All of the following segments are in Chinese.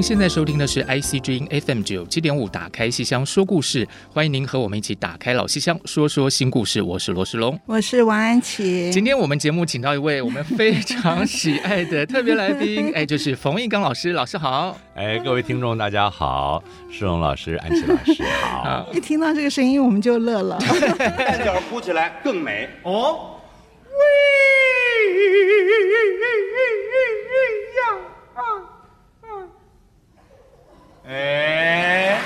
您现在收听的是 IC 之音 FM 九七点五，打开戏箱说故事，欢迎您和我们一起打开老戏箱，说说新故事。我是罗世龙，我是王安琪。今天我们节目请到一位我们非常喜爱的特别来宾，哎，就是冯一刚老师。老师好，哎，各位听众大家好，世龙老师、安琪老师好。一听到这个声音，我们就乐了。蛋饺哭起来更美哦。喂呀啊！哎，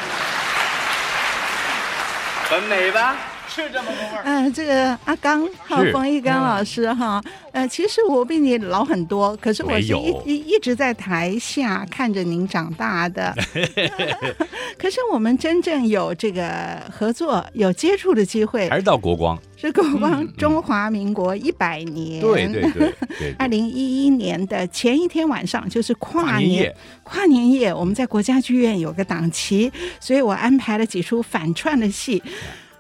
很美吧？是这么个味儿。嗯，这个阿刚哈，冯一刚老师哈，呃，其实我比你老很多，可是我是一一一直在台下看着您长大的。可是我们真正有这个合作、有接触的机会，还是到国光。是国光中华民国一百年，对对对，二零一一年的前一天晚上就是跨年，跨年夜，我们在国家剧院有个档期，所以我安排了几出反串的戏，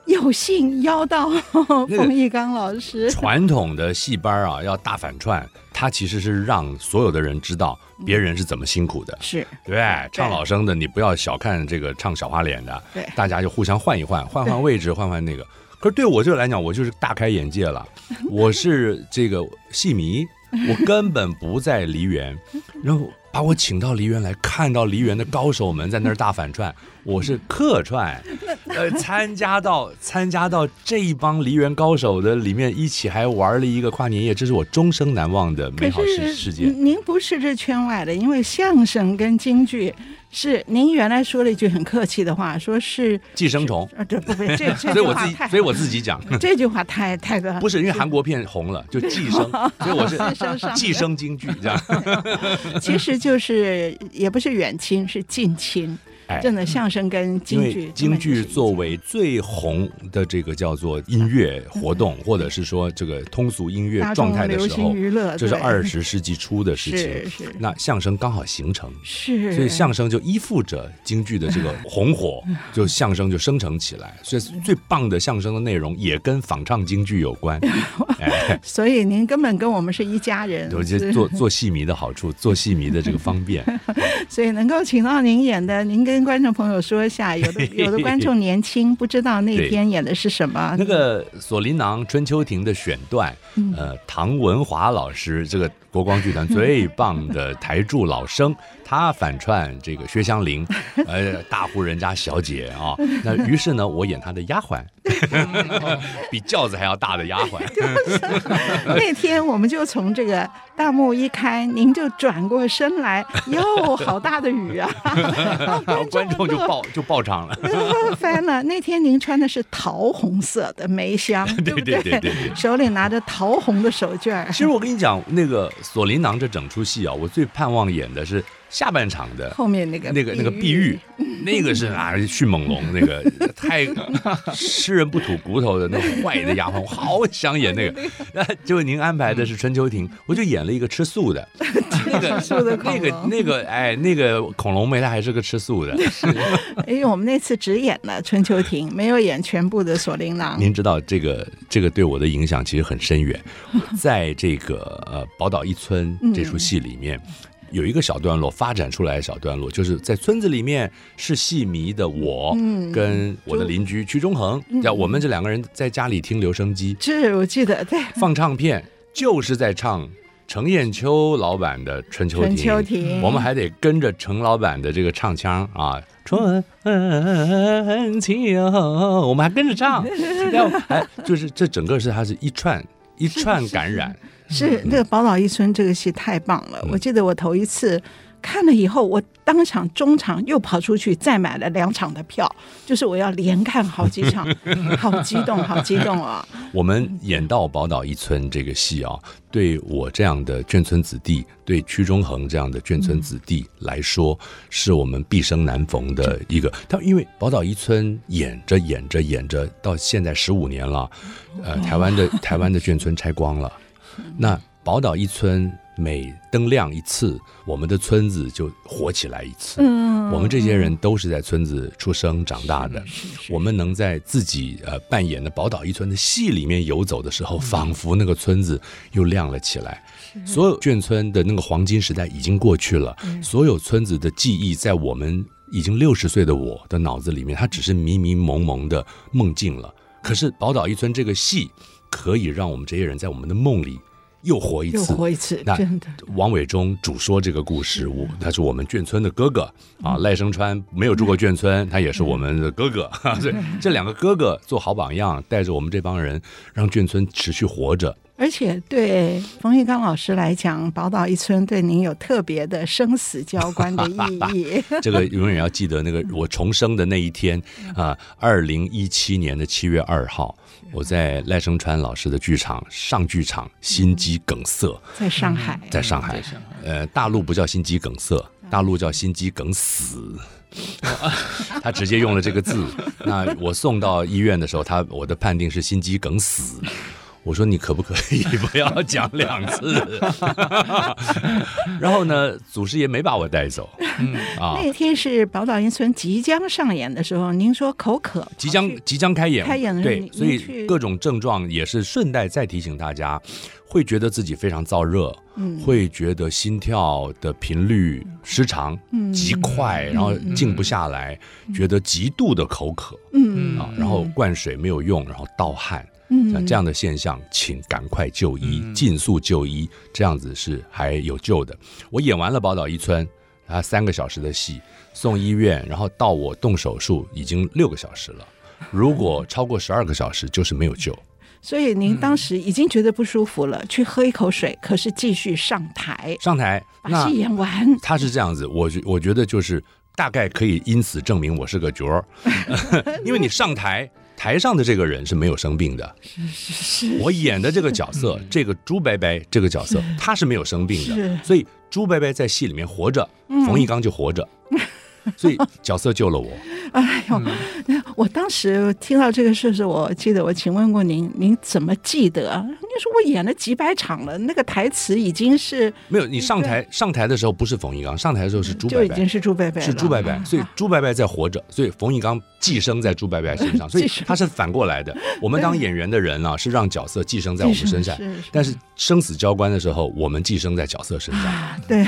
有幸邀到 冯玉刚老师。传统的戏班啊，要大反串，他其实是让所有的人知道别人是怎么辛苦的，是。对，唱老生的，你不要小看这个唱小花脸的，对，大家就互相换一换，换换位置，换换那个。可是对我这个来讲，我就是大开眼界了。我是这个戏迷，我根本不在梨园，然后把我请到梨园来看到梨园的高手们在那儿大反串，我是客串，呃，参加到参加到这一帮梨园高手的里面一起还玩了一个跨年夜，这是我终生难忘的美好事事件。您不是这圈外的，因为相声跟京剧。是，您原来说了一句很客气的话，说是寄生虫。啊，对不不？这这 所以我自己，所以我自己讲。这句话太太的不是因为韩国片红了就寄生，所以我是寄生京剧这样，其实就是也不是远亲，是近亲。真的相声跟京剧，京剧作为最红的这个叫做音乐活动，或者是说这个通俗音乐状态的时候，这是二十世纪初的事情。那相声刚好形成，是。所以相声就依附着京剧的这个红火，就相声就生成起来。所以最棒的相声的内容也跟仿唱京剧有关。所以您根本跟我们是一家人。我觉得做做戏迷的好处，做戏迷的这个方便。所以能够请到您演的，您跟。跟观众朋友说一下，有的 有的观众年轻，不知道那天演的是什么。那个《锁麟囊》春秋亭的选段，呃，唐文华老师，这个国光剧团最棒的台柱老生。他反串这个薛湘灵，呃，大户人家小姐啊，那于是呢，我演他的丫鬟，比轿子还要大的丫鬟。那天我们就从这个大幕一开，您就转过身来，哟，好大的雨啊！观众就爆就爆场了，翻了。那天您穿的是桃红色的梅香，对不对？对对对，手里拿着桃红的手绢。其实我跟你讲，那个《锁麟囊》这整出戏啊，我最盼望演的是。下半场的后面那个那个那个碧玉，那个是啊，迅猛龙那个太 吃人不吐骨头的那种坏的丫鬟，我好想演那个。那就您安排的是春秋亭，我就演了一个吃素的，那个那个那个哎，那个恐龙妹她还是个吃素的。因为我们那次只演了春秋亭，没有演全部的锁麟囊。您知道这个这个对我的影响其实很深远，在这个呃宝岛一村这出戏里面。有一个小段落发展出来的小段落，就是在村子里面是戏迷的我，跟我的邻居屈中恒，叫我们这两个人在家里听留声机，是我记得对，放唱片就是在唱程砚秋老板的《春秋亭》，春秋亭，我们还得跟着程老板的这个唱腔啊，春秋，我们还跟着唱，要 哎，就是这整个是它是一串一串感染。是那个宝岛一村这个戏太棒了，嗯、我记得我头一次。看了以后，我当场中场又跑出去再买了两场的票，就是我要连看好几场，好激动，好激动啊！我们演到宝岛一村这个戏啊，对我这样的眷村子弟，对屈中恒这样的眷村子弟来说，是我们毕生难逢的一个。他因为宝岛一村演着演着演着，到现在十五年了，呃，台湾的台湾的眷村拆光了，那宝岛一村。每灯亮一次，我们的村子就火起来一次。嗯，我们这些人都是在村子出生长大的。我们能在自己呃扮演的宝岛一村的戏里面游走的时候，仿佛那个村子又亮了起来。所有眷村的那个黄金时代已经过去了，所有村子的记忆在我们已经六十岁的我的脑子里面，它只是迷迷蒙蒙的梦境了。可是宝岛一村这个戏，可以让我们这些人在我们的梦里。又活一次，又活一次，真的。王伟忠主说这个故事，我他是我们眷村的哥哥啊。赖声川没有住过眷村，他也是我们的哥哥。所以这两个哥哥做好榜样，带着我们这帮人，让眷村持续活着。而且对冯玉刚老师来讲，宝岛一村对您有特别的生死交关的意义。这个永远要记得那个我重生的那一天啊，二零一七年的七月二号。我在赖声川老师的剧场上剧场心肌梗塞，在上海，在上海，呃，大陆不叫心肌梗塞，大陆叫心肌梗死，他直接用了这个字。那我送到医院的时候，他我的判定是心肌梗死。我说你可不可以 不要讲两次？然后呢，祖师爷没把我带走。嗯啊，那天是宝岛英村即将上演的时候，您说口渴，即将即将开演，开演的时候对，所以各种症状也是顺带再提醒大家，会觉得自己非常燥热，嗯，会觉得心跳的频率失常，嗯，极快，然后静不下来，觉得极度的口渴，嗯啊，然后灌水没有用，然后盗汗。像这样的现象，请赶快就医，尽速就医，这样子是还有救的。我演完了宝岛一村，啊，三个小时的戏送医院，然后到我动手术已经六个小时了。如果超过十二个小时，就是没有救。所以您当时已经觉得不舒服了，去喝一口水，可是继续上台，上台把戏演完。他是这样子，我觉我觉得就是大概可以因此证明我是个角儿，因为你上台。台上的这个人是没有生病的，是是是。我演的这个角色，这个朱白白这个角色，他是没有生病的，所以朱白白在戏里面活着，冯一刚就活着。所以角色救了我。哎呦，那我当时听到这个事时，我记得我请问过您，您怎么记得？你说我演了几百场了，那个台词已经是没有。你上台上台的时候不是冯玉刚，上台的时候是朱白白，就已经是朱伯伯，是朱伯伯。所以朱伯伯在活着，所以冯玉刚寄生在朱伯伯身上，所以他是反过来的。我们当演员的人啊，是让角色寄生在我们身上，但是生死交关的时候，我们寄生在角色身上。对，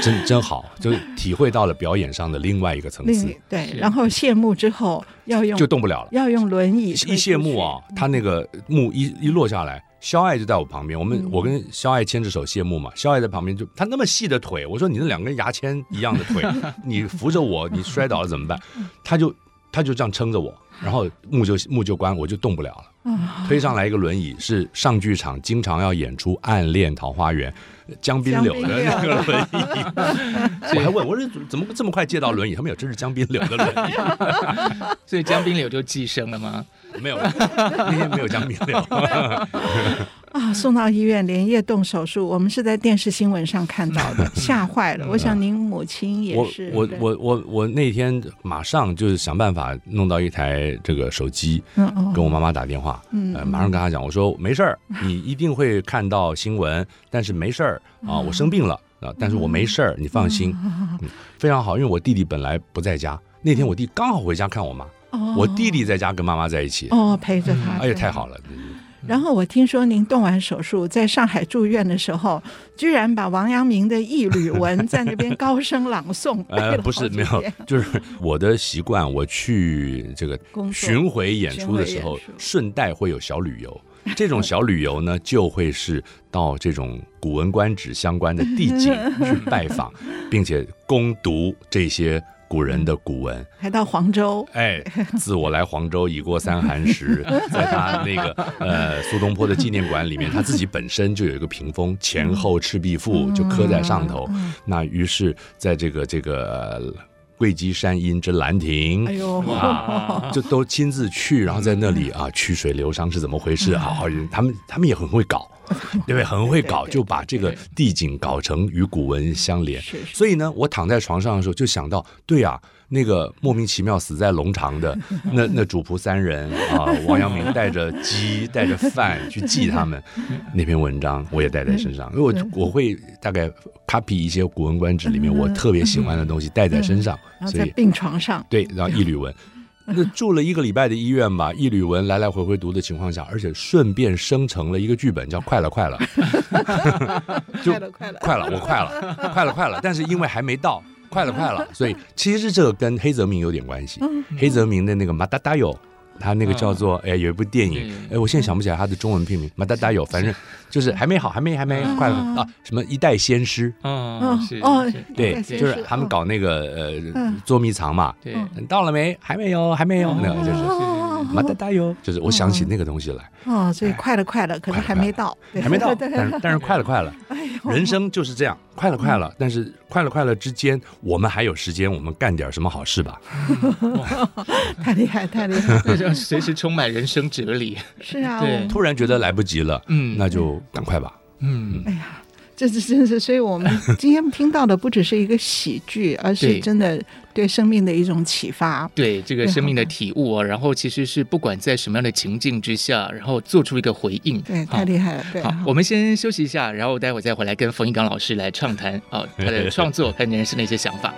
真真好，就体会到了表演上的另。另外一个层次，对，然后谢幕之后要用就动不了了，要用轮椅。一谢幕啊，他那个幕一一落下来，肖爱就在我旁边，我们我跟肖爱牵着手谢幕嘛，肖爱在旁边就他那么细的腿，我说你那两根牙签一样的腿，你扶着我，你摔倒了怎么办？他就他就这样撑着我，然后幕就幕就关，我就动不了了。推上来一个轮椅，是上剧场经常要演出《暗恋桃花源》。江滨柳的那个轮椅，我还问我说怎么这么快借到轮椅？他们有，这是江滨柳的轮椅，所以江滨柳就寄生了吗？没有，那天没有江滨柳。啊，送到医院连夜动手术，我们是在电视新闻上看到的，吓坏了。我想您母亲也是。我我我我我那天马上就是想办法弄到一台这个手机，跟我妈妈打电话，嗯，马上跟她讲，我说没事儿，你一定会看到新闻，但是没事儿啊，我生病了啊，但是我没事儿，你放心，嗯，非常好，因为我弟弟本来不在家，那天我弟刚好回家看我妈，我弟弟在家跟妈妈在一起，哦，陪着他，哎呀，太好了。然后我听说您动完手术在上海住院的时候，居然把王阳明的《一吕文》在那边高声朗诵。呃，不是 没有，就是我的习惯，我去这个巡回演出的时候，顺带会有小旅游。这种小旅游呢，就会是到这种《古文观止》相关的地景去拜访，并且攻读这些古人的古文，还到黄州。哎，自我来黄州，已过三寒时，在他那个呃苏东坡的纪念馆里面，他自己本身就有一个屏风，前后赤壁赋就刻在上头。那于是在这个这个。会稽山阴之兰亭，哎呦，啊，就都亲自去，然后在那里啊，曲水流觞是怎么回事？好好，他们他们也很会搞，对不对？很会搞，就把这个地景搞成与古文相连。所以呢，我躺在床上的时候就想到，对啊。那个莫名其妙死在龙场的 那那主仆三人啊，王阳明带着鸡 带着饭去祭他们，那篇文章我也带在身上，因为我我会大概 copy 一些《古文观止》里面我特别喜欢的东西带在身上，所以在病床上对，然后一缕文，那住了一个礼拜的医院吧，一缕文来来回回读的情况下，而且顺便生成了一个剧本叫《快了快了》就快了快了快了我快了快了快了，但是因为还没到。快了，快了！所以其实这个跟黑泽明有点关系。黑泽明的那个《马达达有》，他那个叫做哎，有一部电影，哎，我现在想不起来他的中文片名。马达达有，反正就是还没好，还没还没快了啊！什么一代先师？嗯哦，对，就是他们搞那个呃捉迷藏嘛。对，到了没？还没有，还没有。那个就是马达达哟，就是我想起那个东西来。哦，所以快了，快了，可是还没到，还没到，但是但是快了，快了。人生就是这样，快了快了，但是快了快了之间，我们还有时间，我们干点什么好事吧？太厉害，太厉害，随时充满人生哲理。是啊，对，突然觉得来不及了，嗯，那就赶快吧。嗯，哎呀。这是真是，所以我们 今天听到的不只是一个喜剧，而是真的对生命的一种启发。对这个生命的体悟啊，然后其实是不管在什么样的情境之下，然后做出一个回应。对，太厉害了。对，好，我们先休息一下，然后待会再回来跟冯一刚老师来畅谈啊他的 创作和人生的一些想法。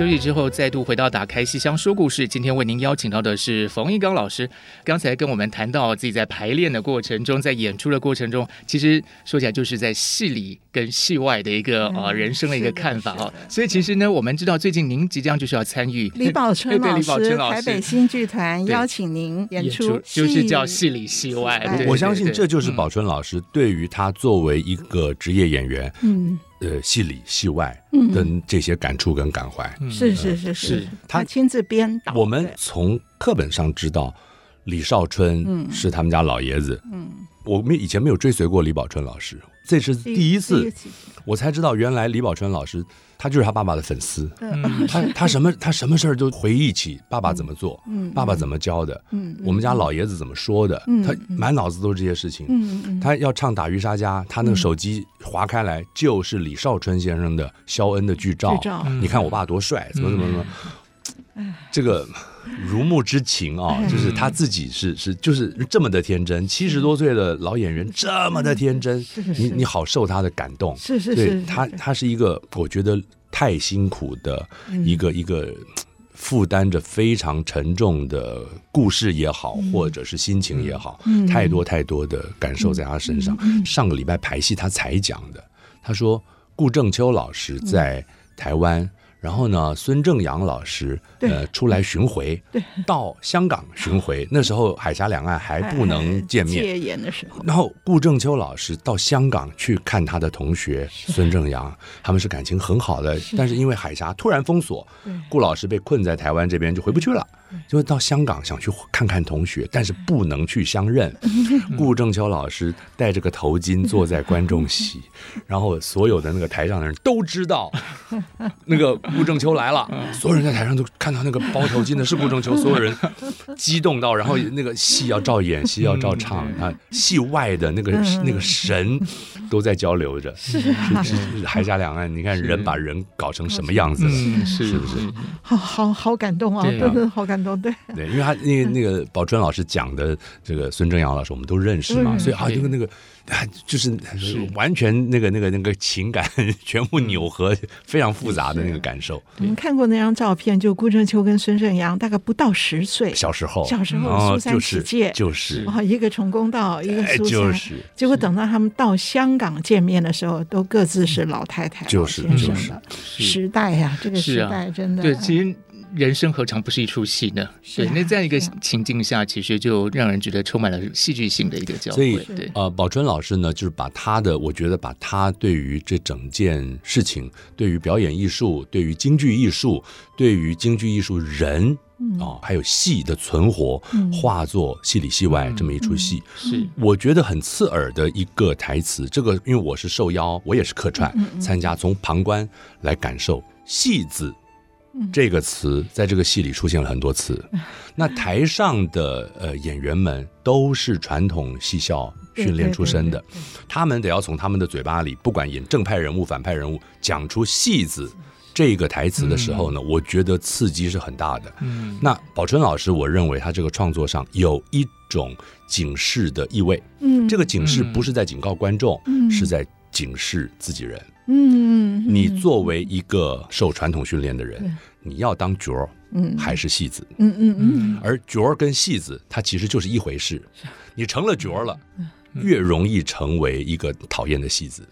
休息之后，再度回到打开戏箱说故事。今天为您邀请到的是冯一刚老师。刚才跟我们谈到自己在排练的过程中，在演出的过程中，其实说起来就是在戏里跟戏外的一个啊、呃、人生的一个看法哈。所以其实呢，我们知道最近您即将就是要参与李宝春 老师台北新剧团邀请您演出，就是叫戏里戏外。我相信这就是宝春老师对于他作为一个职业演员，嗯。呃，戏里戏外的这些感触跟感怀，是是是是，他亲自编导。我们从课本上知道，李少春是他们家老爷子。嗯，我们以前没有追随过李宝春老师，这是第一次，我才知道原来李宝春老师。他就是他爸爸的粉丝，嗯、他他什么他什么事儿都回忆起爸爸怎么做，嗯、爸爸怎么教的，嗯、我们家老爷子怎么说的，嗯、他满脑子都是这些事情。嗯、他要唱《打渔杀家》，他那个手机划开来就是李少春先生的肖恩的剧照。你看我爸多帅，怎么怎么怎么，嗯、这个如沐之情啊，就是他自己是是就是这么的天真，七十多岁的老演员这么的天真，你你好受他的感动。是是是，对他他是一个我觉得。太辛苦的一个一个负担着非常沉重的故事也好，或者是心情也好，太多太多的感受在他身上。上个礼拜排戏他才讲的，他说顾正秋老师在台湾。然后呢，孙正阳老师呃出来巡回，到香港巡回，那时候海峡两岸还不能见面。戒严的时候。然后顾正秋老师到香港去看他的同学孙正阳，他们是感情很好的，但是因为海峡突然封锁，顾老师被困在台湾这边就回不去了。就到香港想去看看同学，但是不能去相认。顾正秋老师戴着个头巾坐在观众席，然后所有的那个台上的人都知道，那个顾正秋来了。所有人在台上都看到那个包头巾的是顾正秋，所有人激动到，然后那个戏要照演，戏要照唱啊，戏外的那个那个神都在交流着。是是海峡两岸，你看人把人搞成什么样子了？是不是？好好好感动啊！真 的好感都对。对，因为他那个那个宝春老师讲的这个孙正阳老师，我们都认识嘛，所以啊，就跟那个。就是完全那个那个那个情感全部扭合，非常复杂的那个感受。我们看过那张照片，就顾正秋跟孙正阳大概不到十岁，小时候，小时候苏三起解，就是。哦，一个从公道，一个苏三，结果等到他们到香港见面的时候，都各自是老太太、就是就是。时代呀，这个时代真的。对，其实。人生何尝不是一出戏呢？对，那这样一个情境下，其实就让人觉得充满了戏剧性的一个交汇。所以，对，呃，宝春老师呢，就是把他的，我觉得把他对于这整件事情，对于表演艺术，对于京剧艺术，对于京剧艺术人啊，还有戏的存活，化作戏里戏外这么一出戏，是我觉得很刺耳的一个台词。这个，因为我是受邀，我也是客串参加，从旁观来感受“戏子”。这个词在这个戏里出现了很多次。那台上的呃演员们都是传统戏校训练出身的，他们得要从他们的嘴巴里，不管演正派人物、反派人物，讲出“戏子”这个台词的时候呢，我觉得刺激是很大的。那宝春老师，我认为他这个创作上有一种警示的意味。嗯，这个警示不是在警告观众，是在警示自己人。嗯，你作为一个受传统训练的人，你要当角儿，嗯，还是戏子？嗯嗯嗯。而角儿跟戏子，它其实就是一回事。你成了角儿了，越容易成为一个讨厌的戏子。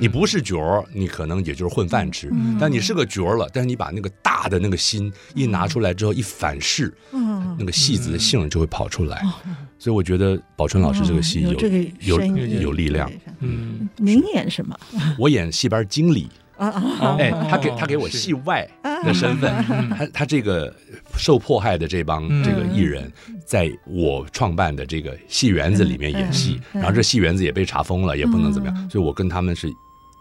你不是角儿，你可能也就是混饭吃。但你是个角儿了，但是你把那个大的那个心一拿出来之后，一反噬，嗯，那个戏子的性就会跑出来。所以我觉得宝春老师这个戏有有有力量。嗯，您演什么？我演戏班经理。啊啊哎，他给他给我戏外的身份。他他这个受迫害的这帮这个艺人，在我创办的这个戏园子里面演戏，然后这戏园子也被查封了，也不能怎么样。所以我跟他们是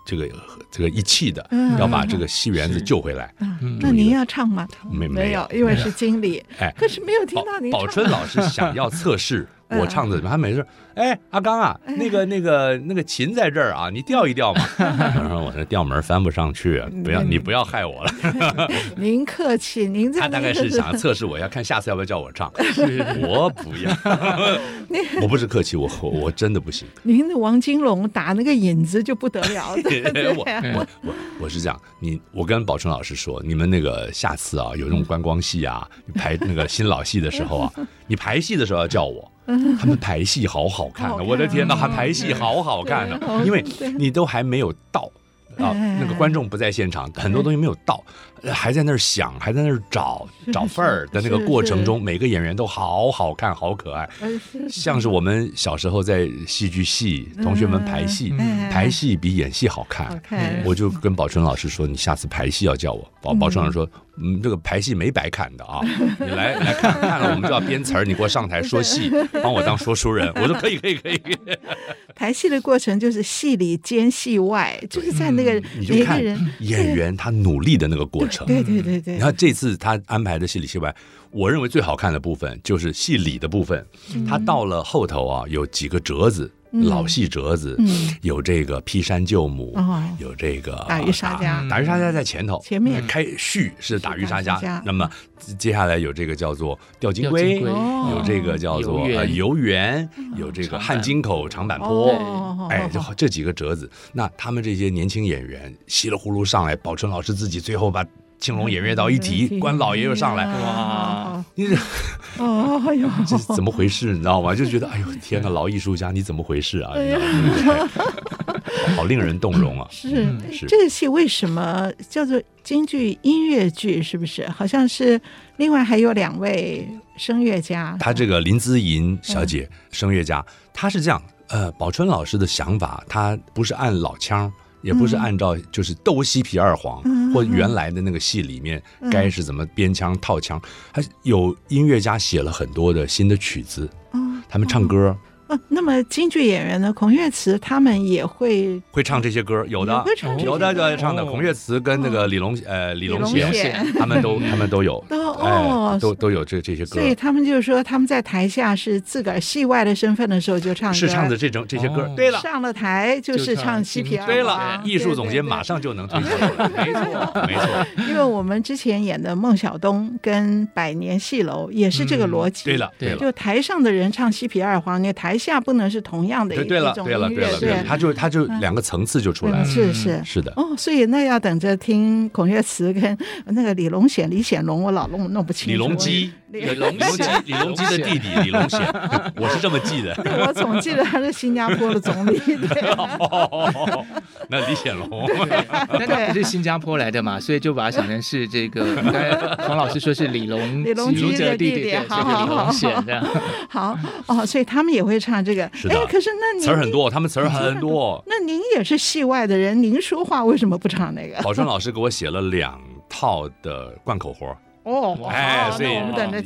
这个这个一气的，要把这个戏园子救回来。那您要唱吗？没没有，因为是经理。哎，可是没有听到您。宝春老师想要测试。我唱的怎么？他没事。哎，阿刚啊，那个、那个、那个琴在这儿啊，你调一调嘛。然后我这调门翻不上去，不要你不要害我了。您客气，您这他大概是想要测试我，要看下次要不要叫我唱。我不要，我不是客气，我我真的不行。您的王金龙打那个引子就不得了。我我我我是这样，你我跟宝春老师说，你们那个下次啊，有这种观光戏啊，排那个新老戏的时候啊，你排戏的时候要叫我。他们排戏好好看的，我的天哪，还排戏好好看的，因为你都还没有到啊，那个观众不在现场，很多东西没有到。还在那儿想，还在那儿找找份儿的那个过程中，每个演员都好好看，好可爱，像是我们小时候在戏剧系同学们排戏，排戏比演戏好看。我就跟宝春老师说：“你下次排戏要叫我。”宝宝春老师说：“嗯，这个排戏没白看的啊，你来来看看了，我们就要编词儿，你给我上台说戏，帮我当说书人。”我说：“可以，可以，可以。”排戏的过程就是戏里兼戏外，就是在那个你就看演员他努力的那个过程。对对对对，然后这次他安排的戏里戏外，我认为最好看的部分就是戏里的部分。他到了后头啊，有几个折子，老戏折子，有这个劈山救母，有这个打鱼杀家，打鱼杀家在前头，前面。开序是打鱼杀家。那么接下来有这个叫做吊金龟，有这个叫做游园，有这个汉津口长坂坡。哎，就这几个折子，那他们这些年轻演员稀里糊涂上来，宝春老师自己最后把青龙偃月刀一提，关老爷又上来，哇，你这，哎呦，这怎么回事？你知道吗？就觉得，哎呦 天哪，老艺术家你怎么回事啊？好令人动容啊！是是，这个戏为什么叫做京剧音乐剧？是不是？好像是另外还有两位声乐家，他这个林姿吟小姐声乐家，她是这样。呃，宝春老师的想法，他不是按老腔，也不是按照就是斗西皮二黄、嗯、或原来的那个戏里面该是怎么编腔套腔，还有音乐家写了很多的新的曲子，嗯、他们唱歌，哦，那么京剧演员呢？孔岳慈他们也会会唱这些歌，有的有的就爱唱的。孔岳慈跟那个李龙呃李龙贤，他们都 他们都有都哦都都有这这些歌。所以他们就是说他们在台下是自个儿戏外的身份的时候就唱，是唱的这种这些歌。对了，上了台就是唱西皮二。对了，艺术总监马上就能推出来。没错没错，因为我们之前演的孟小冬跟百年戏楼也是这个逻辑。对了对了，就台上的人唱西皮二黄，你台下不能是同样的一种音乐。对了对了对了，对，他就他就两个层次就出来了。是是是的。哦，所以那要等着听孔雀词跟那个李龙显、李显龙，我老弄弄不清楚。李隆基，李隆基，李隆基的弟弟李隆贤，我是这么记的。我总记得他是新加坡的总理。那李显龙，那他不是新加坡来的嘛，所以就把他想成是这个。黄老师说是李隆李隆基的弟弟，好好好，好哦，所以他们也会唱这个。哎，可是那你词儿很多，他们词儿很多。那您也是戏外的人，您说话为什么不唱那个？宝春老师给我写了两套的贯口活。哦，哎，所以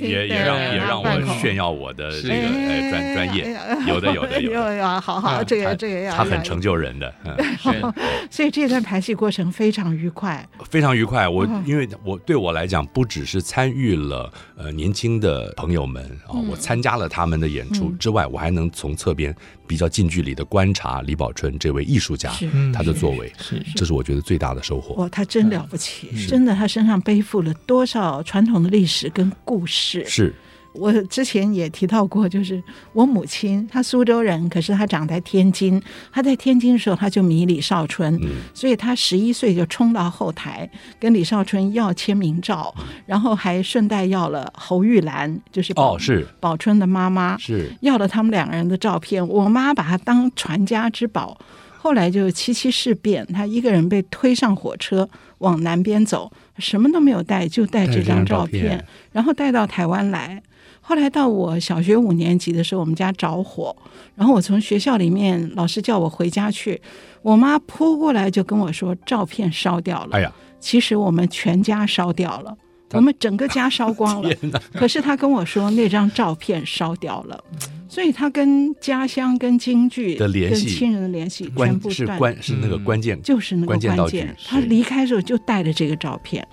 也也让也让我炫耀我的这个呃专专业，有的有的 有有，好好，这个这个要，他很成就人的，嗯，所以这段排戏过程非常愉快，非常愉快。我因为我对我来讲，不只是参与了呃年轻的朋友们啊，我参加了他们的演出之外，我还能从侧边比较近距离的观察李宝春这位艺术家他的作为，是这是我觉得最大的收获。哇，他真了不起，真的，他身上背负了多少传统的历史跟故事。是我之前也提到过，就是我母亲，她苏州人，可是她长在天津。她在天津的时候，她就迷李少春，嗯、所以她十一岁就冲到后台跟李少春要签名照，嗯、然后还顺带要了侯玉兰，就是哦是宝春的妈妈，是要了他们两个人的照片。我妈把她当传家之宝。后来就七七事变，她一个人被推上火车往南边走。什么都没有带，就带这张照片，然后带到台湾来。后来到我小学五年级的时候，我们家着火，然后我从学校里面，老师叫我回家去，我妈扑过来就跟我说，照片烧掉了。哎呀，其实我们全家烧掉了，我们整个家烧光了。可是他跟我说那张照片烧掉了。所以他跟家乡、跟京剧的联系、跟亲人的联系全部断，是关是那个关键，就是那个关键。关键他离开的时候就带着这个照片。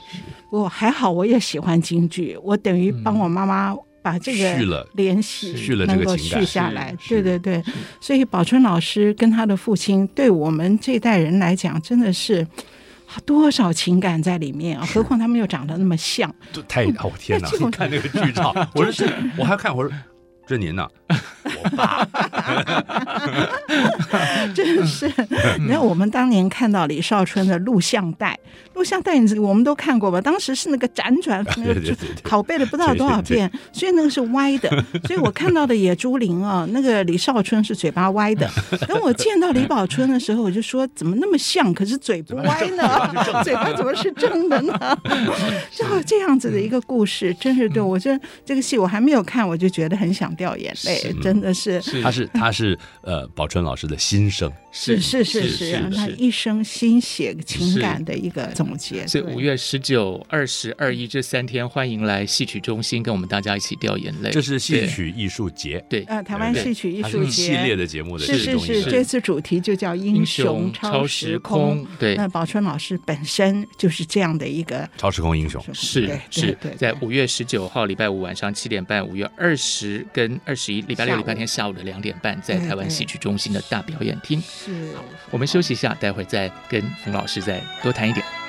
我还好，我也喜欢京剧，我等于帮我妈妈把这个联系能够续下来。对对对，所以宝春老师跟他的父亲，对我们这代人来讲，真的是多少情感在里面啊！何况他们又长得那么像，太哦天哪！你看那个剧照，我说我还看我说。这您呢？我爸，真是。你看，我们当年看到李少春的录像带，录像带你我们都看过吧？当时是那个辗转，那个拷贝了不知道多少遍，所以那个是歪的。所以我看到的野猪林啊，那个李少春是嘴巴歪的。等我见到李宝春的时候，我就说怎么那么像，可是嘴不歪呢？嘴巴怎么是正的呢？就这样子的一个故事，真是对我这这个戏我还没有看，我就觉得很想。掉眼泪，真的是，他是他是呃，宝春老师的心声，是是是是，他一生心血情感的一个总结。所以五月十九、二十二一这三天，欢迎来戏曲中心跟我们大家一起掉眼泪。这是戏曲艺术节，对，呃，台湾戏曲艺术节。系列的节目的是是是，这次主题就叫英雄超时空。对，那宝春老师本身就是这样的一个超时空英雄，是是，在五月十九号礼拜五晚上七点半，五月二十跟。跟二十一礼拜六、礼拜天下午的两点半，在台湾戏曲中心的大表演厅。是，我们休息一下，待会再跟冯老师再多谈一点。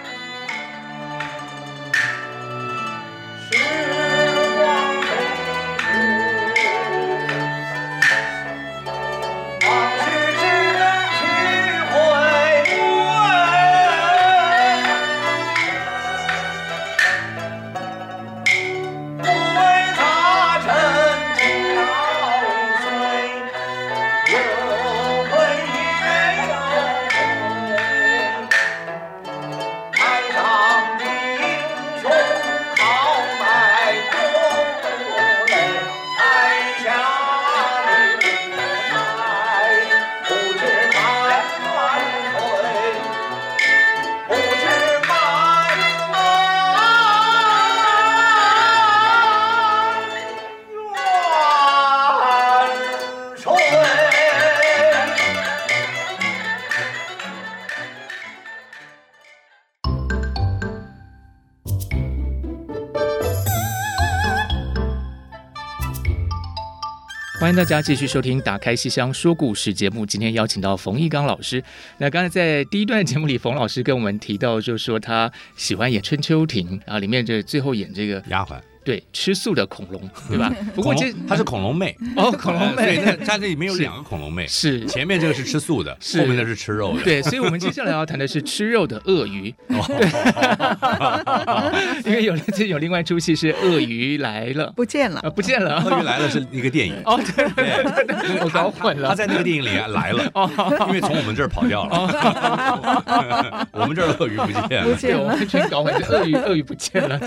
欢迎大家继续收听《打开西厢说故事》节目。今天邀请到冯一刚老师。那刚才在第一段节目里，冯老师跟我们提到，就是说他喜欢演春秋亭，啊里面这最后演这个丫鬟。对，吃素的恐龙，对吧？不过这它是恐龙妹哦，恐龙妹。对，它这里面有两个恐龙妹，是前面这个是吃素的，后面的是吃肉的。对，所以我们接下来要谈的是吃肉的鳄鱼。因为有这有另外一出戏是鳄鱼来了，不见了，不见了。鳄鱼来了是一个电影哦，对对对，我搞混了。他在那个电影里来了，因为从我们这儿跑掉了。我们这儿鳄鱼不见了，不见了，完全搞混，鳄鱼鳄鱼不见了。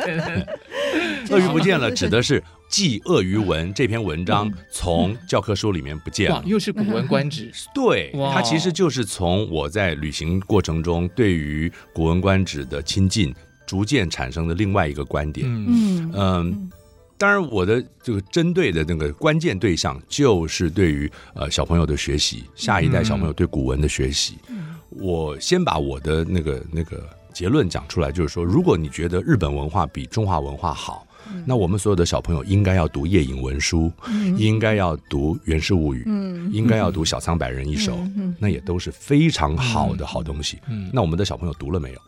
鳄鱼不见了，指的 是《记鳄鱼文》这篇文章从教科书里面不见了。又是《古文观止 》。对，它其实就是从我在旅行过程中对于《古文观止》的亲近，逐渐产生的另外一个观点。嗯嗯，当然我的这个针对的那个关键对象就是对于呃小朋友的学习，下一代小朋友对古文的学习。我先把我的那个那个结论讲出来，就是说，如果你觉得日本文化比中华文化好。那我们所有的小朋友应该要读夜影文书，嗯、应该要读《源氏物语》，嗯，应该要读《小苍百人一首》，嗯，那也都是非常好的好东西。嗯，那我们的小朋友读了没有？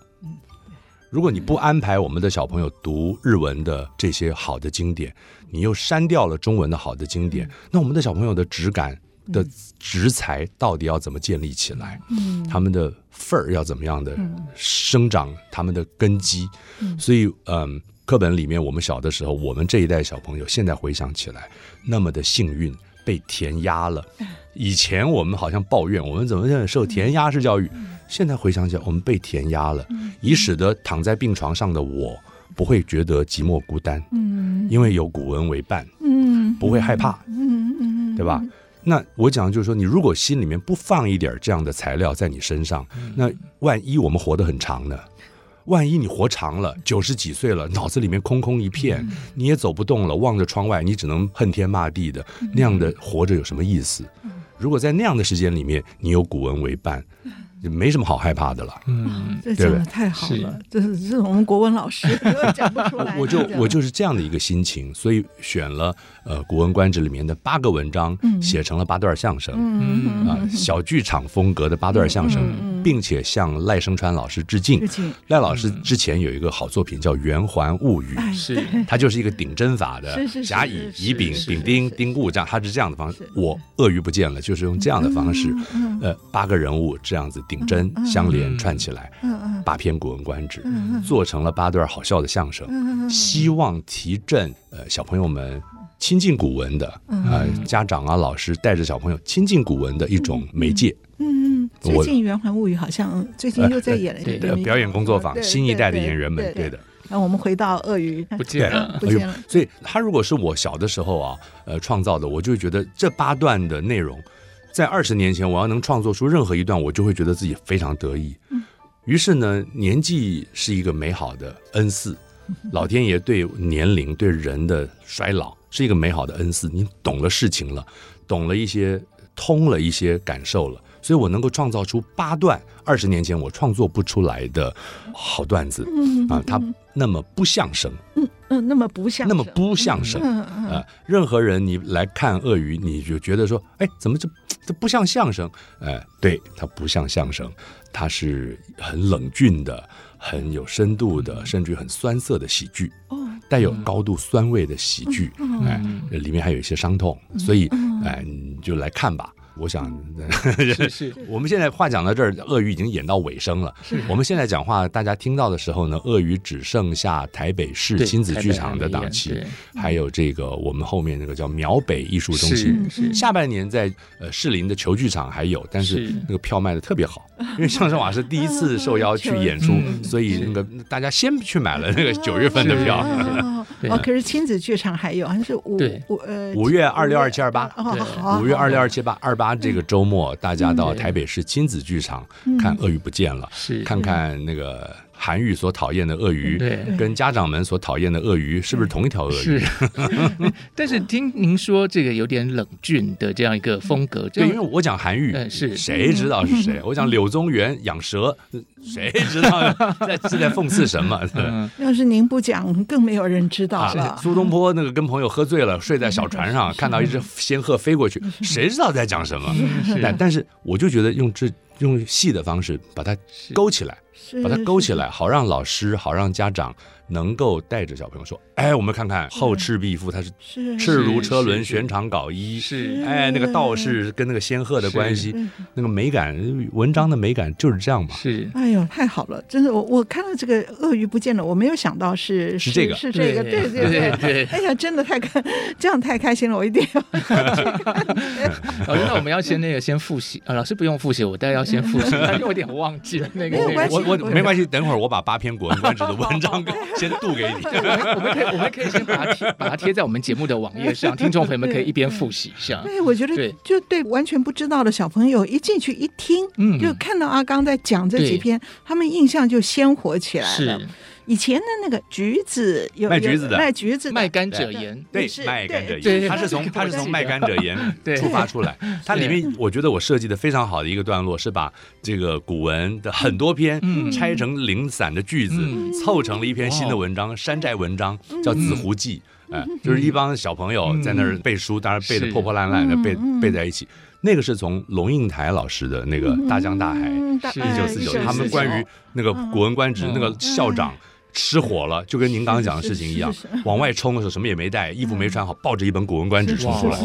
如果你不安排我们的小朋友读日文的这些好的经典，你又删掉了中文的好的经典，那我们的小朋友的质感的植材到底要怎么建立起来？嗯，他们的份儿要怎么样的生长？他们的根基？所以，嗯。课本里面，我们小的时候，我们这一代小朋友，现在回想起来，那么的幸运被填鸭了。以前我们好像抱怨，我们怎么现在受填鸭式教育？现在回想起来，我们被填鸭了，以使得躺在病床上的我不会觉得寂寞孤单。因为有古文为伴，不会害怕，对吧？那我讲的就是说，你如果心里面不放一点这样的材料在你身上，那万一我们活得很长呢？万一你活长了，九十几岁了，脑子里面空空一片，你也走不动了，望着窗外，你只能恨天骂地的，那样的活着有什么意思？如果在那样的时间里面，你有古文为伴。没什么好害怕的了，嗯，这讲的太好了，这是。这是我们国文老师 讲不出来。我就我就是这样的一个心情，所以选了呃《古文观止》里面的八个文章，写成了八段相声，嗯啊，小剧场风格的八段相声，并且向赖声川老师致敬。赖老师之前有一个好作品叫《圆环物语》，是，他就是一个顶针法的，甲乙乙丙丙丁丁戊这样，他是这样的方式。我鳄鱼不见了，就是用这样的方式，呃，八个人物这样子。顶针相连串起来，八篇《古文观止》做成了八段好笑的相声，希望提振呃小朋友们亲近古文的呃家长啊老师带着小朋友亲近古文的一种媒介。嗯，嗯最近《圆环物语》好像最近又在演了一个表演工作坊，新一代的演员们，对的。那我们回到鳄鱼，不见了，不见了。所以他如果是我小的时候啊，呃创造的，我就会觉得这八段的内容。在二十年前，我要能创作出任何一段，我就会觉得自己非常得意。于是呢，年纪是一个美好的恩赐，老天爷对年龄、对人的衰老是一个美好的恩赐。你懂了事情了，懂了一些，通了一些感受了，所以我能够创造出八段二十年前我创作不出来的好段子。啊，它那么不像声。嗯，那么不像，那么不像声。嗯嗯、呃，任何人你来看鳄鱼，你就觉得说，哎，怎么这这不像相声？哎、呃，对，它不像相声，它是很冷峻的、很有深度的，甚至于很酸涩的喜剧，带有高度酸味的喜剧。哎、呃，里面还有一些伤痛，所以，哎、呃，你就来看吧。我想，是是，我们现在话讲到这儿，鳄鱼已经演到尾声了。是。我们现在讲话，大家听到的时候呢，鳄鱼只剩下台北市亲子剧场的档期，还有这个我们后面那个叫苗北艺术中心。下半年在呃士林的球剧场还有，但是那个票卖的特别好，因为相声瓦是第一次受邀去演出，所以那个大家先去买了那个九月份的票。哦，可是亲子剧场还有，好像是五五呃五月二六二七二八，五月二六二七八二八这个周末，大家到台北市亲子剧场看《鳄鱼不见了》，是看看那个。韩愈所讨厌的鳄鱼，对，跟家长们所讨厌的鳄鱼，是不是同一条鳄鱼？是。但是听您说这个有点冷峻的这样一个风格，对，因为我讲韩愈，是谁知道是谁？我讲柳宗元养蛇，谁知道在是在讽刺什么？嗯、要是您不讲，更没有人知道了。苏东坡那个跟朋友喝醉了，睡在小船上，看到一只仙鹤飞过去，谁知道在讲什么？但但是我就觉得用这用戏的方式把它勾起来，把它勾起来，好让老师，好让家长。能够带着小朋友说：“哎，我们看看后赤壁赋，它是赤如车轮，悬长稿衣。是哎，那个道士跟那个仙鹤的关系，那个美感，文章的美感就是这样嘛。是，哎呦，太好了！真的，我我看到这个鳄鱼不见了，我没有想到是是这个，是这个，对对对对。哎呀，真的太开，这样太开心了，我一定要。老师，那我们要先那个先复习啊，老师不用复习，我但要先复习，因为我有点忘记了那个。我我没关系，等会儿我把八篇《国文观止》的文章 先渡给你，我们可以，我们可以先把它贴，把它贴在我们节目的网页上，听众朋友们可以一边复习一下。对，我觉得对，就对完全不知道的小朋友一进去一听，嗯，就看到阿刚在讲这几篇，他们印象就鲜活起来了。是。以前的那个橘子，有卖橘子的，卖橘子卖甘蔗盐，对，卖甘蔗盐，他是从他是从卖甘蔗盐出发出来。它里面我觉得我设计的非常好的一个段落是把这个古文的很多篇拆成零散的句子，凑成了一篇新的文章，山寨文章，叫《紫湖记》。哎，就是一帮小朋友在那儿背书，当然背的破破烂烂的，背背在一起。那个是从龙应台老师的那个《大江大海》，一九四九，他们关于那个《古文观止》那个校长。失火了，就跟您刚刚讲的事情一样，往外冲的时候什么也没带，衣服没穿好，抱着一本《古文观止》冲出来。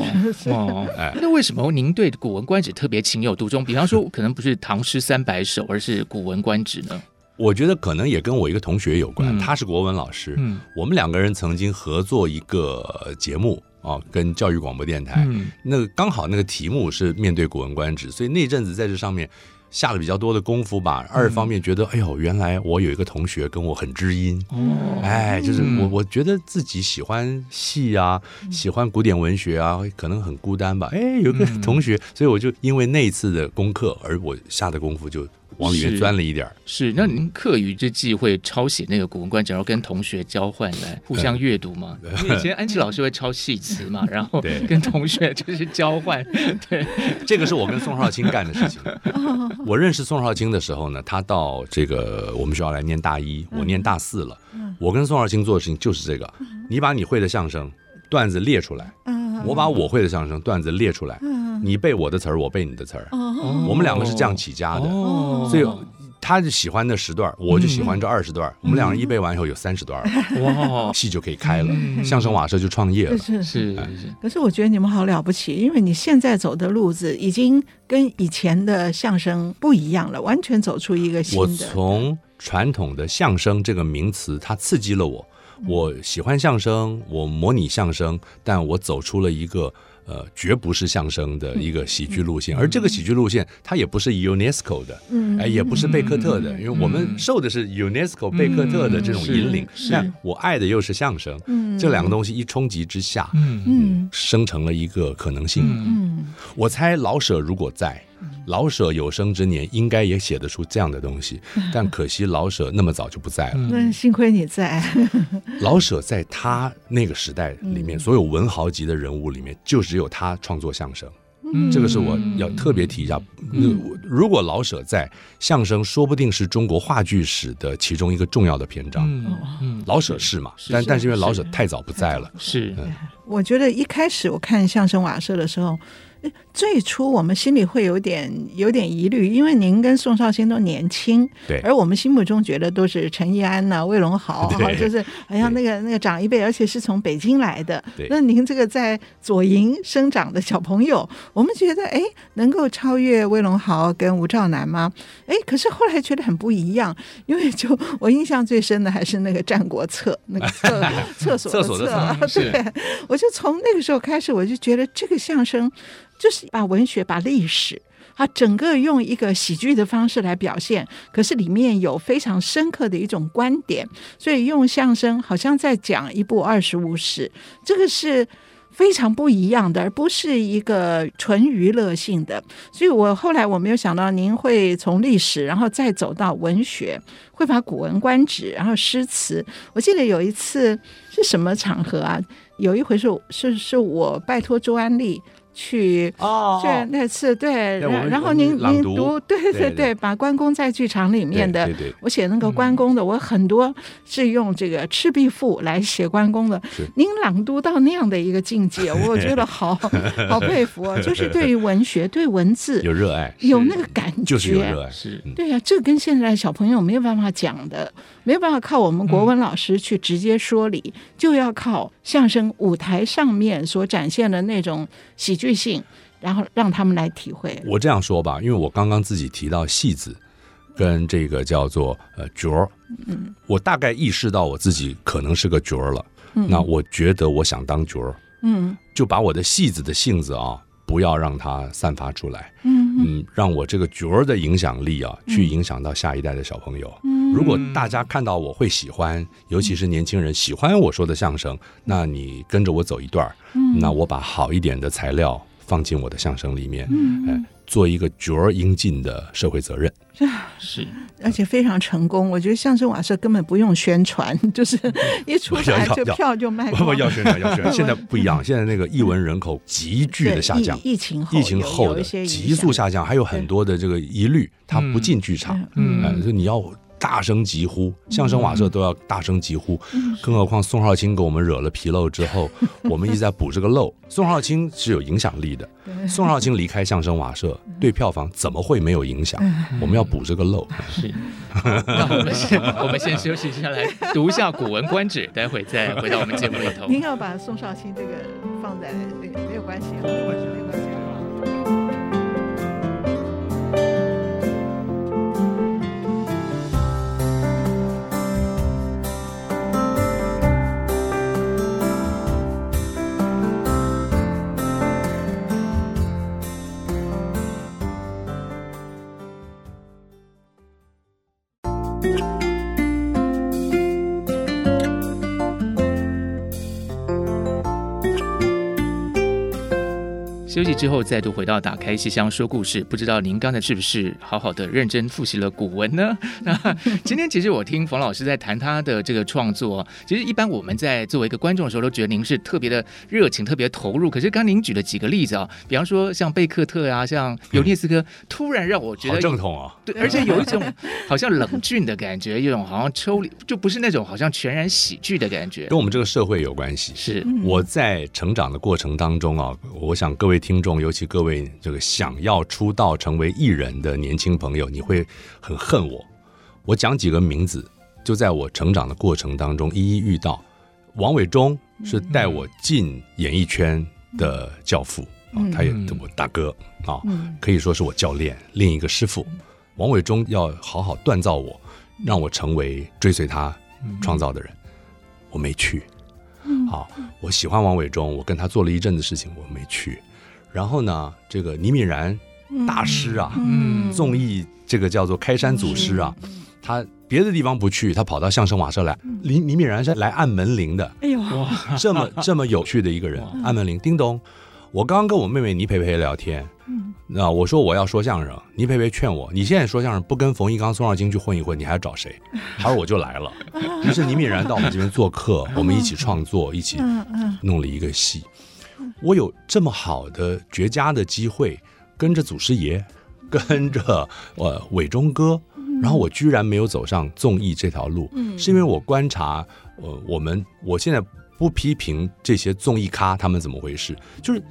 哇，哎，那为什么您对《古文观止》特别情有独钟？比方说，可能不是唐诗三百首，而是《古文观止》呢？我觉得可能也跟我一个同学有关，他是国文老师，嗯，我们两个人曾经合作一个节目啊，跟教育广播电台，那个刚好那个题目是面对《古文观止》，所以那阵子在这上面。下了比较多的功夫吧。二方面觉得，哎呦，原来我有一个同学跟我很知音。哦，哎，就是我，我觉得自己喜欢戏啊，喜欢古典文学啊，可能很孤单吧。哎，有个同学，所以我就因为那一次的功课，而我下的功夫就。往里面钻了一点儿，是，那您课余之际会抄写那个《古文观止》，然后跟同学交换来互相阅读吗？因为以前安琪老师会抄戏词嘛，然后跟同学就是交换。对，这个是我跟宋少卿干的事情。我认识宋少卿的时候呢，他到这个我们学校来念大一，我念大四了。我跟宋少卿做的事情就是这个：你把你会的相声段子列出来，我把我会的相声段子列出来。你背我的词儿，我背你的词儿，我们两个是这样起家的，所以他就喜欢那十段，我就喜欢这二十段，我们两人一背完以后有三十段，哇，戏就可以开了，相声瓦舍就创业了。是是是。可是我觉得你们好了不起，因为你现在走的路子已经跟以前的相声不一样了，完全走出一个新的。我从传统的相声这个名词，它刺激了我，我喜欢相声，我模拟相声，但我走出了一个。呃，绝不是相声的一个喜剧路线，而这个喜剧路线它也不是 UNESCO 的，哎，也不是贝克特的，因为我们受的是 UNESCO 贝克特的这种引领，但我爱的又是相声，这两个东西一冲击之下，嗯，生成了一个可能性。嗯，我猜老舍如果在。老舍有生之年应该也写得出这样的东西，但可惜老舍那么早就不在了。那，幸亏你在。老舍在他那个时代里面，所有文豪级的人物里面，就只有他创作相声。嗯，这个是我要特别提一下。如果老舍在，相声说不定是中国话剧史的其中一个重要的篇章。嗯，老舍是嘛？但但是因为老舍太早不在了。是。我觉得一开始我看相声瓦舍的时候。最初我们心里会有点有点疑虑，因为您跟宋少卿都年轻，对，而我们心目中觉得都是陈一安呐、啊、魏龙豪，就是哎呀那个那个长一辈，而且是从北京来的。那您这个在左营生长的小朋友，我们觉得哎，能够超越魏龙豪跟吴兆南吗？哎，可是后来觉得很不一样，因为就 我印象最深的还是那个《战国策》，那个 厕厕所的厕，对，我就从那个时候开始，我就觉得这个相声。就是把文学、把历史，啊，整个用一个喜剧的方式来表现，可是里面有非常深刻的一种观点，所以用相声好像在讲一部二十五史，这个是非常不一样的，而不是一个纯娱乐性的。所以我后来我没有想到您会从历史，然后再走到文学，会把《古文观止》，然后诗词。我记得有一次是什么场合啊？有一回是是是我拜托周安利。去哦，对那次对，然后您您读对对对，把关公在剧场里面的，我写那个关公的，我很多是用这个《赤壁赋》来写关公的。您朗读到那样的一个境界，我觉得好 好佩服，就是对于文学、对文字有热爱，有那个感觉，就是有热爱，是。对呀，这跟现在小朋友没有办法讲的，没有办法靠我们国文老师去直接说理，就要靠相声舞台上面所展现的那种喜剧性，然后让他们来体会。我这样说吧，因为我刚刚自己提到戏子跟这个叫做呃角儿，嗯，我大概意识到我自己可能是个角儿了。嗯，那我觉得我想当角儿，嗯，就把我的戏子的性子啊，不要让它散发出来，嗯嗯，让我这个角儿的影响力啊，去影响到下一代的小朋友。嗯，如果大家看到我会喜欢，尤其是年轻人喜欢我说的相声，那你跟着我走一段，儿，那我把好一点的材料放进我的相声里面，嗯，哎，做一个角儿应尽的社会责任。是，而且非常成功。我觉得相声瓦舍根本不用宣传，就是一出来就票就卖。不不要宣传，要宣传。现在不一样，现在那个艺文人口急剧的下降，疫情疫情后的急速下降，还有很多的这个疑虑，他不进剧场，嗯，所以你要。大声疾呼，相声瓦舍都要大声疾呼，更何况宋少卿给我们惹了纰漏之后，我们一直在补这个漏。宋少卿是有影响力的，宋少卿离开相声瓦舍，对票房怎么会没有影响？我们要补这个漏。是，那我们先我们先休息一下，来读一下《古文观止》，待会再回到我们节目里头。您要把宋少卿这个放在，没没有关系，没有关系。休息之后，再度回到打开戏箱说故事。不知道您刚才是不是好好的认真复习了古文呢？那今天其实我听冯老师在谈他的这个创作，其实一般我们在作为一个观众的时候，都觉得您是特别的热情、特别投入。可是刚您举了几个例子啊，比方说像贝克特啊，像尤涅斯科，突然让我觉得正统啊，对，而且有一种 好像冷峻的感觉，一种好像抽离，就不是那种好像全然喜剧的感觉。跟我们这个社会有关系。是我在成长的过程当中啊，我想各位。听众，尤其各位这个想要出道成为艺人的年轻朋友，你会很恨我。我讲几个名字，就在我成长的过程当中一一遇到。王伟忠是带我进演艺圈的教父啊，他也是我大哥啊，可以说是我教练，另一个师傅。王伟忠要好好锻造我，让我成为追随他创造的人，我没去。好，我喜欢王伟忠，我跟他做了一阵子事情，我没去。然后呢，这个倪敏然大师啊，嗯，综艺这个叫做开山祖师啊，他别的地方不去，他跑到相声瓦舍来。倪倪敏然是来按门铃的，哎呦，这么这么有趣的一个人，按门铃，叮咚。我刚刚跟我妹妹倪培培聊天，那我说我要说相声，倪培培劝我，你现在说相声不跟冯一刚、宋少卿去混一混，你还要找谁？他说我就来了。于是倪敏然到我们这边做客，我们一起创作，一起弄了一个戏。我有这么好的绝佳的机会，跟着祖师爷，跟着呃伟忠哥，然后我居然没有走上综艺这条路，是因为我观察呃我们，我现在不批评这些综艺咖他们怎么回事，就是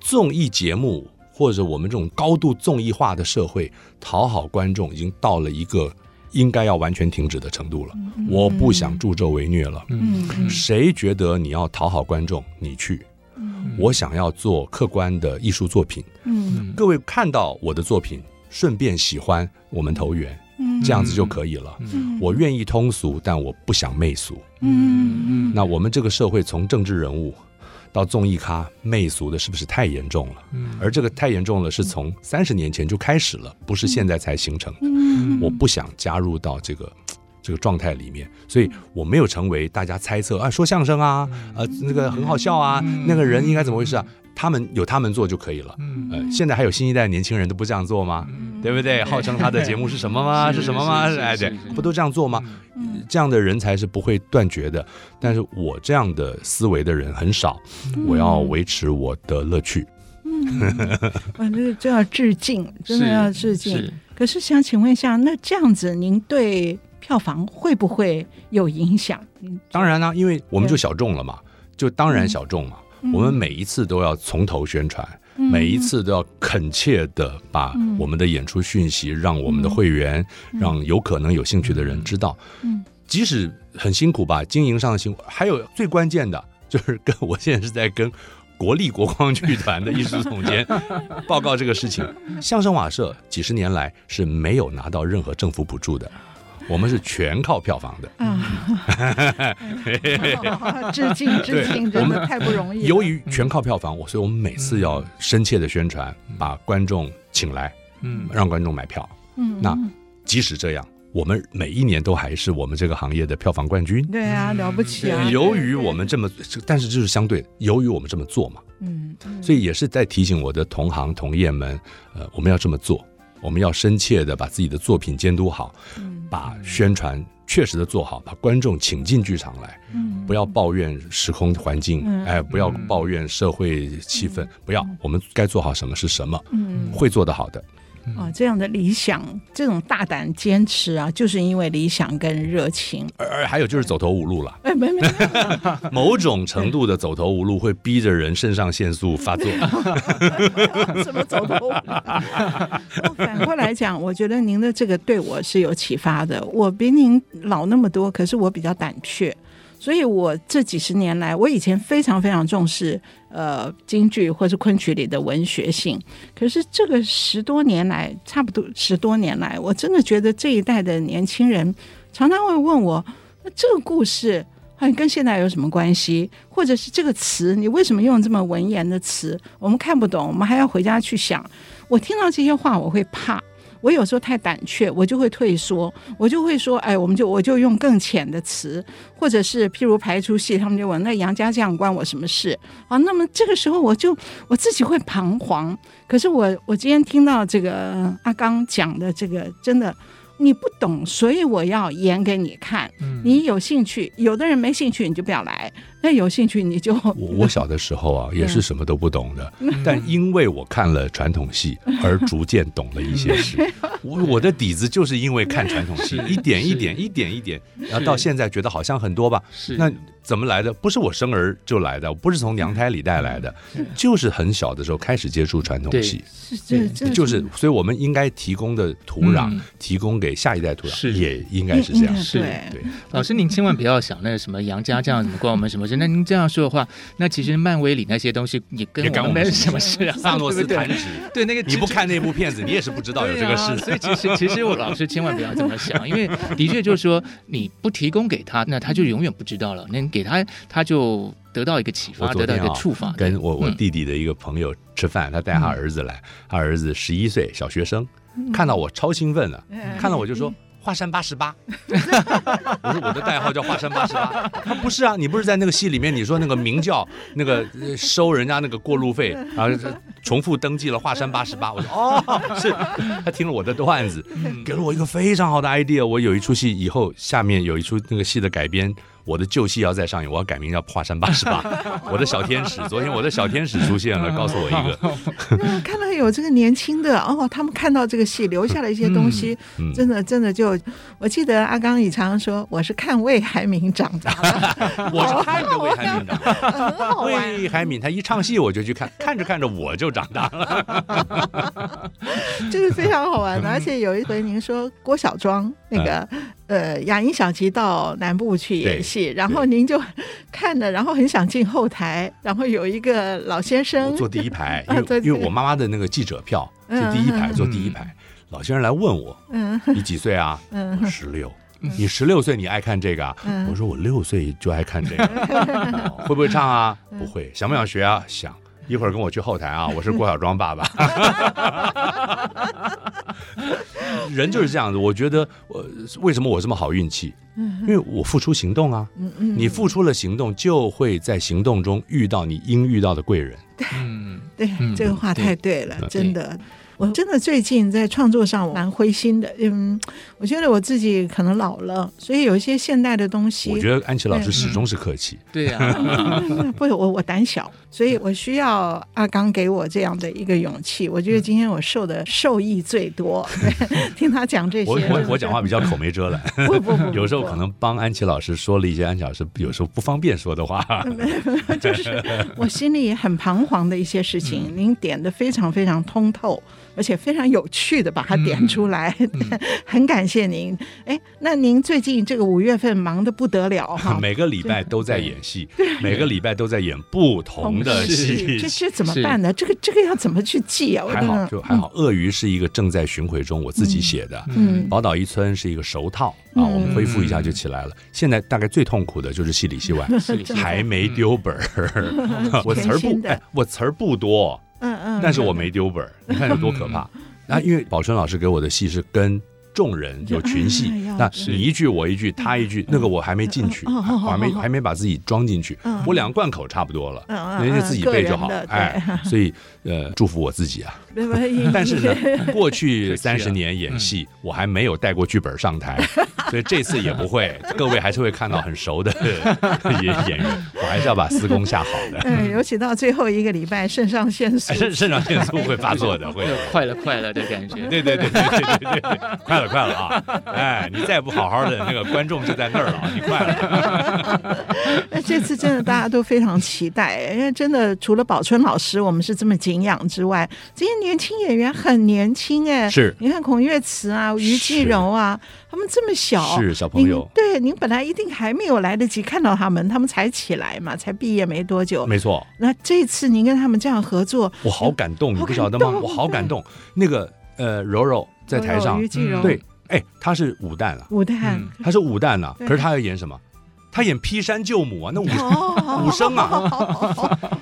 综艺节目或者我们这种高度综艺化的社会，讨好观众已经到了一个应该要完全停止的程度了。我不想助纣为虐了，谁觉得你要讨好观众，你去。我想要做客观的艺术作品，嗯，各位看到我的作品，顺便喜欢我们投缘，嗯，这样子就可以了。嗯，我愿意通俗，但我不想媚俗。嗯嗯，那我们这个社会从政治人物到综艺咖，媚俗的是不是太严重了？嗯，而这个太严重了，是从三十年前就开始了，不是现在才形成的。嗯，我不想加入到这个。这个状态里面，所以我没有成为大家猜测啊，说相声啊，呃，那个很好笑啊，那个人应该怎么回事啊？他们有他们做就可以了。呃，现在还有新一代年轻人都不这样做吗？对不对？号称他的节目是什么吗？是什么吗？哎，对，不都这样做吗？这样的人才是不会断绝的。但是我这样的思维的人很少，我要维持我的乐趣。嗯，这这要致敬，真的要致敬。可是想请问一下，那这样子您对票房会不会有影响？当然啦、啊，因为我们就小众了嘛，就当然小众嘛。嗯、我们每一次都要从头宣传。每一次都要恳切的把我们的演出讯息让我们的会员，让有可能有兴趣的人知道。嗯，即使很辛苦吧，经营上的辛苦，还有最关键的就是跟我现在是在跟国立国光剧团的艺术总监 报告这个事情。相声瓦舍几十年来是没有拿到任何政府补助的。我们是全靠票房的啊！致敬致敬，真的太不容易。由于全靠票房，我所以我们每次要深切的宣传，把观众请来，嗯，让观众买票。嗯，那即使这样，我们每一年都还是我们这个行业的票房冠军。对啊，了不起啊！由于我们这么，但是就是相对，由于我们这么做嘛，嗯，所以也是在提醒我的同行同业们，呃，我们要这么做。我们要深切的把自己的作品监督好，把宣传确实的做好，把观众请进剧场来，不要抱怨时空环境，哎，不要抱怨社会气氛，不要，我们该做好什么是什么，会做得好的。啊，这样的理想，这种大胆坚持啊，就是因为理想跟热情。而还有就是走投无路了。哎，没没，某种程度的走投无路会逼着人肾上腺素发作。什么走投无路？反过来讲，我觉得您的这个对我是有启发的。我比您老那么多，可是我比较胆怯。所以，我这几十年来，我以前非常非常重视呃京剧或是昆曲里的文学性。可是这个十多年来，差不多十多年来，我真的觉得这一代的年轻人常常会问我：那这个故事好像跟现在有什么关系？或者是这个词，你为什么用这么文言的词？我们看不懂，我们还要回家去想。我听到这些话，我会怕。我有时候太胆怯，我就会退缩，我就会说，哎，我们就我就用更浅的词，或者是譬如排出戏，他们就问，那杨家将关我什么事？啊，那么这个时候我就我自己会彷徨。可是我我今天听到这个阿刚讲的这个，真的。你不懂，所以我要演给你看。你有兴趣，有的人没兴趣，你就不要来。那有兴趣，你就我我小的时候啊，也是什么都不懂的，但因为我看了传统戏，而逐渐懂了一些事。我我的底子就是因为看传统戏，一点一点，一点一点，然后到现在觉得好像很多吧。那怎么来的？不是我生儿就来的，不是从娘胎里带来的，就是很小的时候开始接触传统戏。是这就是，所以我们应该提供的土壤，提供给下一代土壤，是。也应该是这样。是。对，老师您千万不要想那个什么杨家将怎么关我们什么事。那您这样说的话，那其实漫威里那些东西也跟我们没什么事啊。萨诺斯弹指，对那个你不看那部片子，你也是不知道有这个事。所以其实 其实我老师千万不要这么想，因为的确就是说你不提供给他，那他就永远不知道了。那给他，他就得到一个启发，得到一个触发。跟我我弟弟的一个朋友吃饭，他带他儿子来，他儿子十一岁，小学生，看到我超兴奋的，看到我就说。华山八十八，我说我的代号叫华山八十八，他不是啊，你不是在那个戏里面，你说那个明教那个收人家那个过路费，然后重复登记了华山八十八，我说 哦，是他听了我的段子，给了我一个非常好的 idea，我有一出戏以后下面有一出那个戏的改编。我的旧戏要再上演，我要改名叫华山八十八。我的小天使，昨天我的小天使出现了，告诉我一个。看到有这个年轻的哦，他们看到这个戏留下了一些东西，真的真的就，我记得阿刚也常常说，我是看魏海敏长大的，我是看着魏海敏长大的。魏海敏他一唱戏我就去看，看着看着我就长大了，这是非常好玩的。而且有一回您说郭小庄那个。嗯呃，雅音小琪到南部去演戏，然后您就看了，然后很想进后台，然后有一个老先生坐第一排，因为 因为我妈妈的那个记者票是第一排，坐第一排。老先生来问我，嗯，你几岁啊？嗯，十六。你十六岁，你爱看这个啊？我说我六岁就爱看这个。会不会唱啊？不会。想不想学啊？想。一会儿跟我去后台啊！我是郭小庄爸爸。人就是这样子，我觉得我为什么我这么好运气？因为我付出行动啊。你付出了行动，就会在行动中遇到你应遇到的贵人。对，对，这个话太对了，真的。我真的最近在创作上蛮灰心的，嗯，我觉得我自己可能老了，所以有一些现代的东西。我觉得安琪老师始终是客气。对呀、啊，不，我我胆小，所以我需要阿刚给我这样的一个勇气。我觉得今天我受的受益最多，听他讲这些。我我我讲话比较口没遮拦，不不不，有时候可能帮安琪老师说了一些安琪老师有时候不方便说的话。就是我心里也很彷徨的一些事情，嗯、您点的非常非常通透。而且非常有趣的把它点出来，嗯嗯、很感谢您。哎，那您最近这个五月份忙得不得了哈，每个礼拜都在演戏，每个礼拜都在演不同的戏，这这怎么办呢？这个这个要怎么去记啊？还好就还好，鳄鱼是一个正在巡回中，我自己写的。嗯，宝岛一村是一个熟套啊，我们恢复一下就起来了。现在大概最痛苦的就是戏里戏外，还没丢本儿，我词儿不哎，我词儿不多。嗯嗯，但是我没丢本儿，你看有多可怕。然后因为宝春老师给我的戏是跟众人有群戏，那你一句我一句他一句，那个我还没进去，我还没还没把自己装进去，我两个贯口差不多了，人家自己背就好。哎，所以呃，祝福我自己啊。但是呢，过去三十年演戏，我还没有带过剧本上台。所以这次也不会，各位还是会看到很熟的演演员，我还是要把司功下好的。对，尤其到最后一个礼拜，肾上腺素，肾肾上腺素会发作的，会快了快了的感觉。对对对对对对对，快了快了啊！哎，你再不好好的，那个观众就在那儿了，你快了。那这次真的大家都非常期待，因为真的除了宝春老师我们是这么敬仰之外，这些年轻演员很年轻哎，是，你看孔月慈啊，于继柔啊。他们这么小，是小朋友。对，您本来一定还没有来得及看到他们，他们才起来嘛，才毕业没多久。没错。那这次您跟他们这样合作，我好感动，你不晓得吗？我好感动。那个呃，柔柔在台上，对，哎，他是武旦啊，武旦，他是武旦啊。可是他要演什么？他演劈山救母啊，那武武生啊，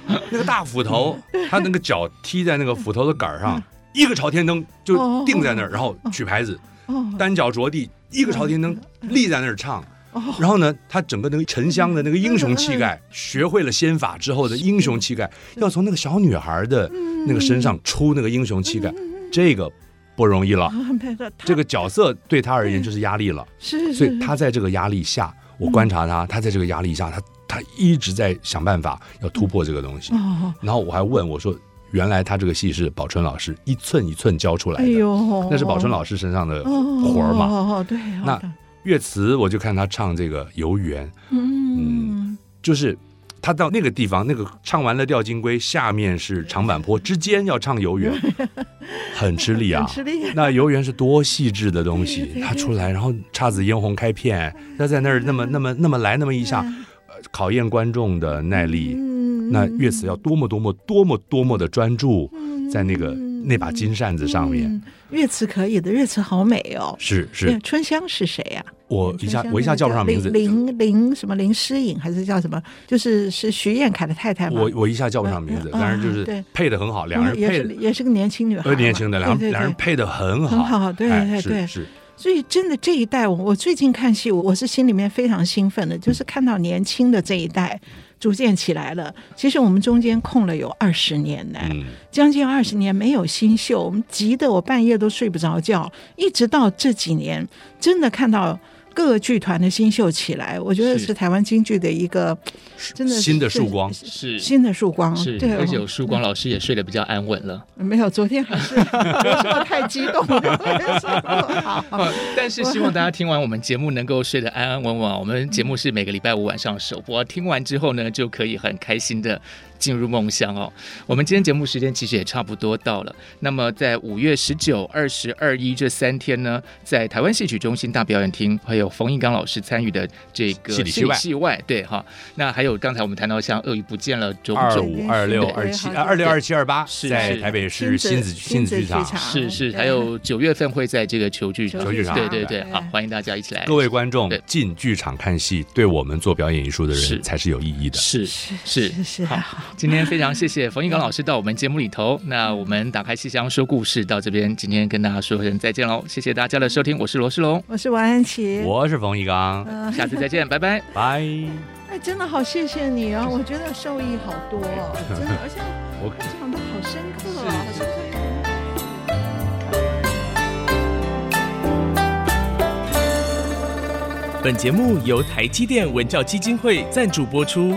那个大斧头，他那个脚踢在那个斧头的杆上，一个朝天灯就定在那儿，然后举牌子，单脚着地。一个朝天灯立在那儿唱，然后呢，他整个那个沉香的那个英雄气概，学会了仙法之后的英雄气概，要从那个小女孩的那个身上出那个英雄气概，这个不容易了。这个角色对他而言就是压力了，所以他在这个压力下，我观察他，他在这个压力下，他他一直在想办法要突破这个东西。然后我还问我说。原来他这个戏是宝春老师一寸一寸教出来的，哎，那是宝春老师身上的活儿嘛？哦，对。那乐词，我就看他唱这个《游园》，嗯，就是他到那个地方，那个唱完了《吊金龟》，下面是长坂坡，之间要唱《游园》，很吃力啊。吃力。那《游园》是多细致的东西，他出来，然后姹紫嫣红开片，他在那儿那么那么那么来那么一下，考验观众的耐力。那乐词要多么多么多么多么的专注在那个、嗯、那把金扇子上面。乐词可以的，乐词好美哦。是是。春香是谁呀、啊？我一下我一下叫不上名字。林林什么林诗颖还是叫什么？就是是徐艳凯的太太吗？我我一下叫不上名字，但是就是配的很好，两人配的也是个年轻女孩，年轻的两两人配的很好，很好，对对对是。所以真的这一代，我我最近看戏，我是心里面非常兴奋的，就是看到年轻的这一代。逐渐起来了。其实我们中间空了有二十年呢，将近二十年没有新秀，我们急得我半夜都睡不着觉。一直到这几年，真的看到各个剧团的新秀起来，我觉得是台湾京剧的一个真的新的曙光，是新的曙光。对，而且有曙光老师也睡得比较安稳了。没有，昨天还是 有时候太激动了。好，但是希望大家听完我们节目能够睡得安安稳稳。我们节目是每个礼拜五晚上首播，听完之后呢，就可以很开心的。进入梦乡哦，我们今天节目时间其实也差不多到了。那么在五月十九、二十二、一这三天呢，在台湾戏曲中心大表演厅，还有冯翊纲老师参与的这个戏里戏外，戏外对哈。那还有刚才我们谈到像鳄鱼不见了，种种二五二六二七二六二七二八是在台北市新子新子剧场，是是，还有九月份会在这个球剧球剧场，对对对，好，欢迎大家一起来。各位观众进剧场看戏，对我们做表演艺术的人才是有意义的，是是是。好。今天非常谢谢冯一刚老师到我们节目里头那我们打开信箱说故事到这边今天跟大家说声再见喽谢谢大家的收听我是罗世龙。我是王安琪。我是冯一刚。下次再见拜拜。拜 哎真的好谢谢你啊我觉得受益好多啊 真的而且我看这样好深刻啊好深刻本节目由台积电文教基金会赞助播出。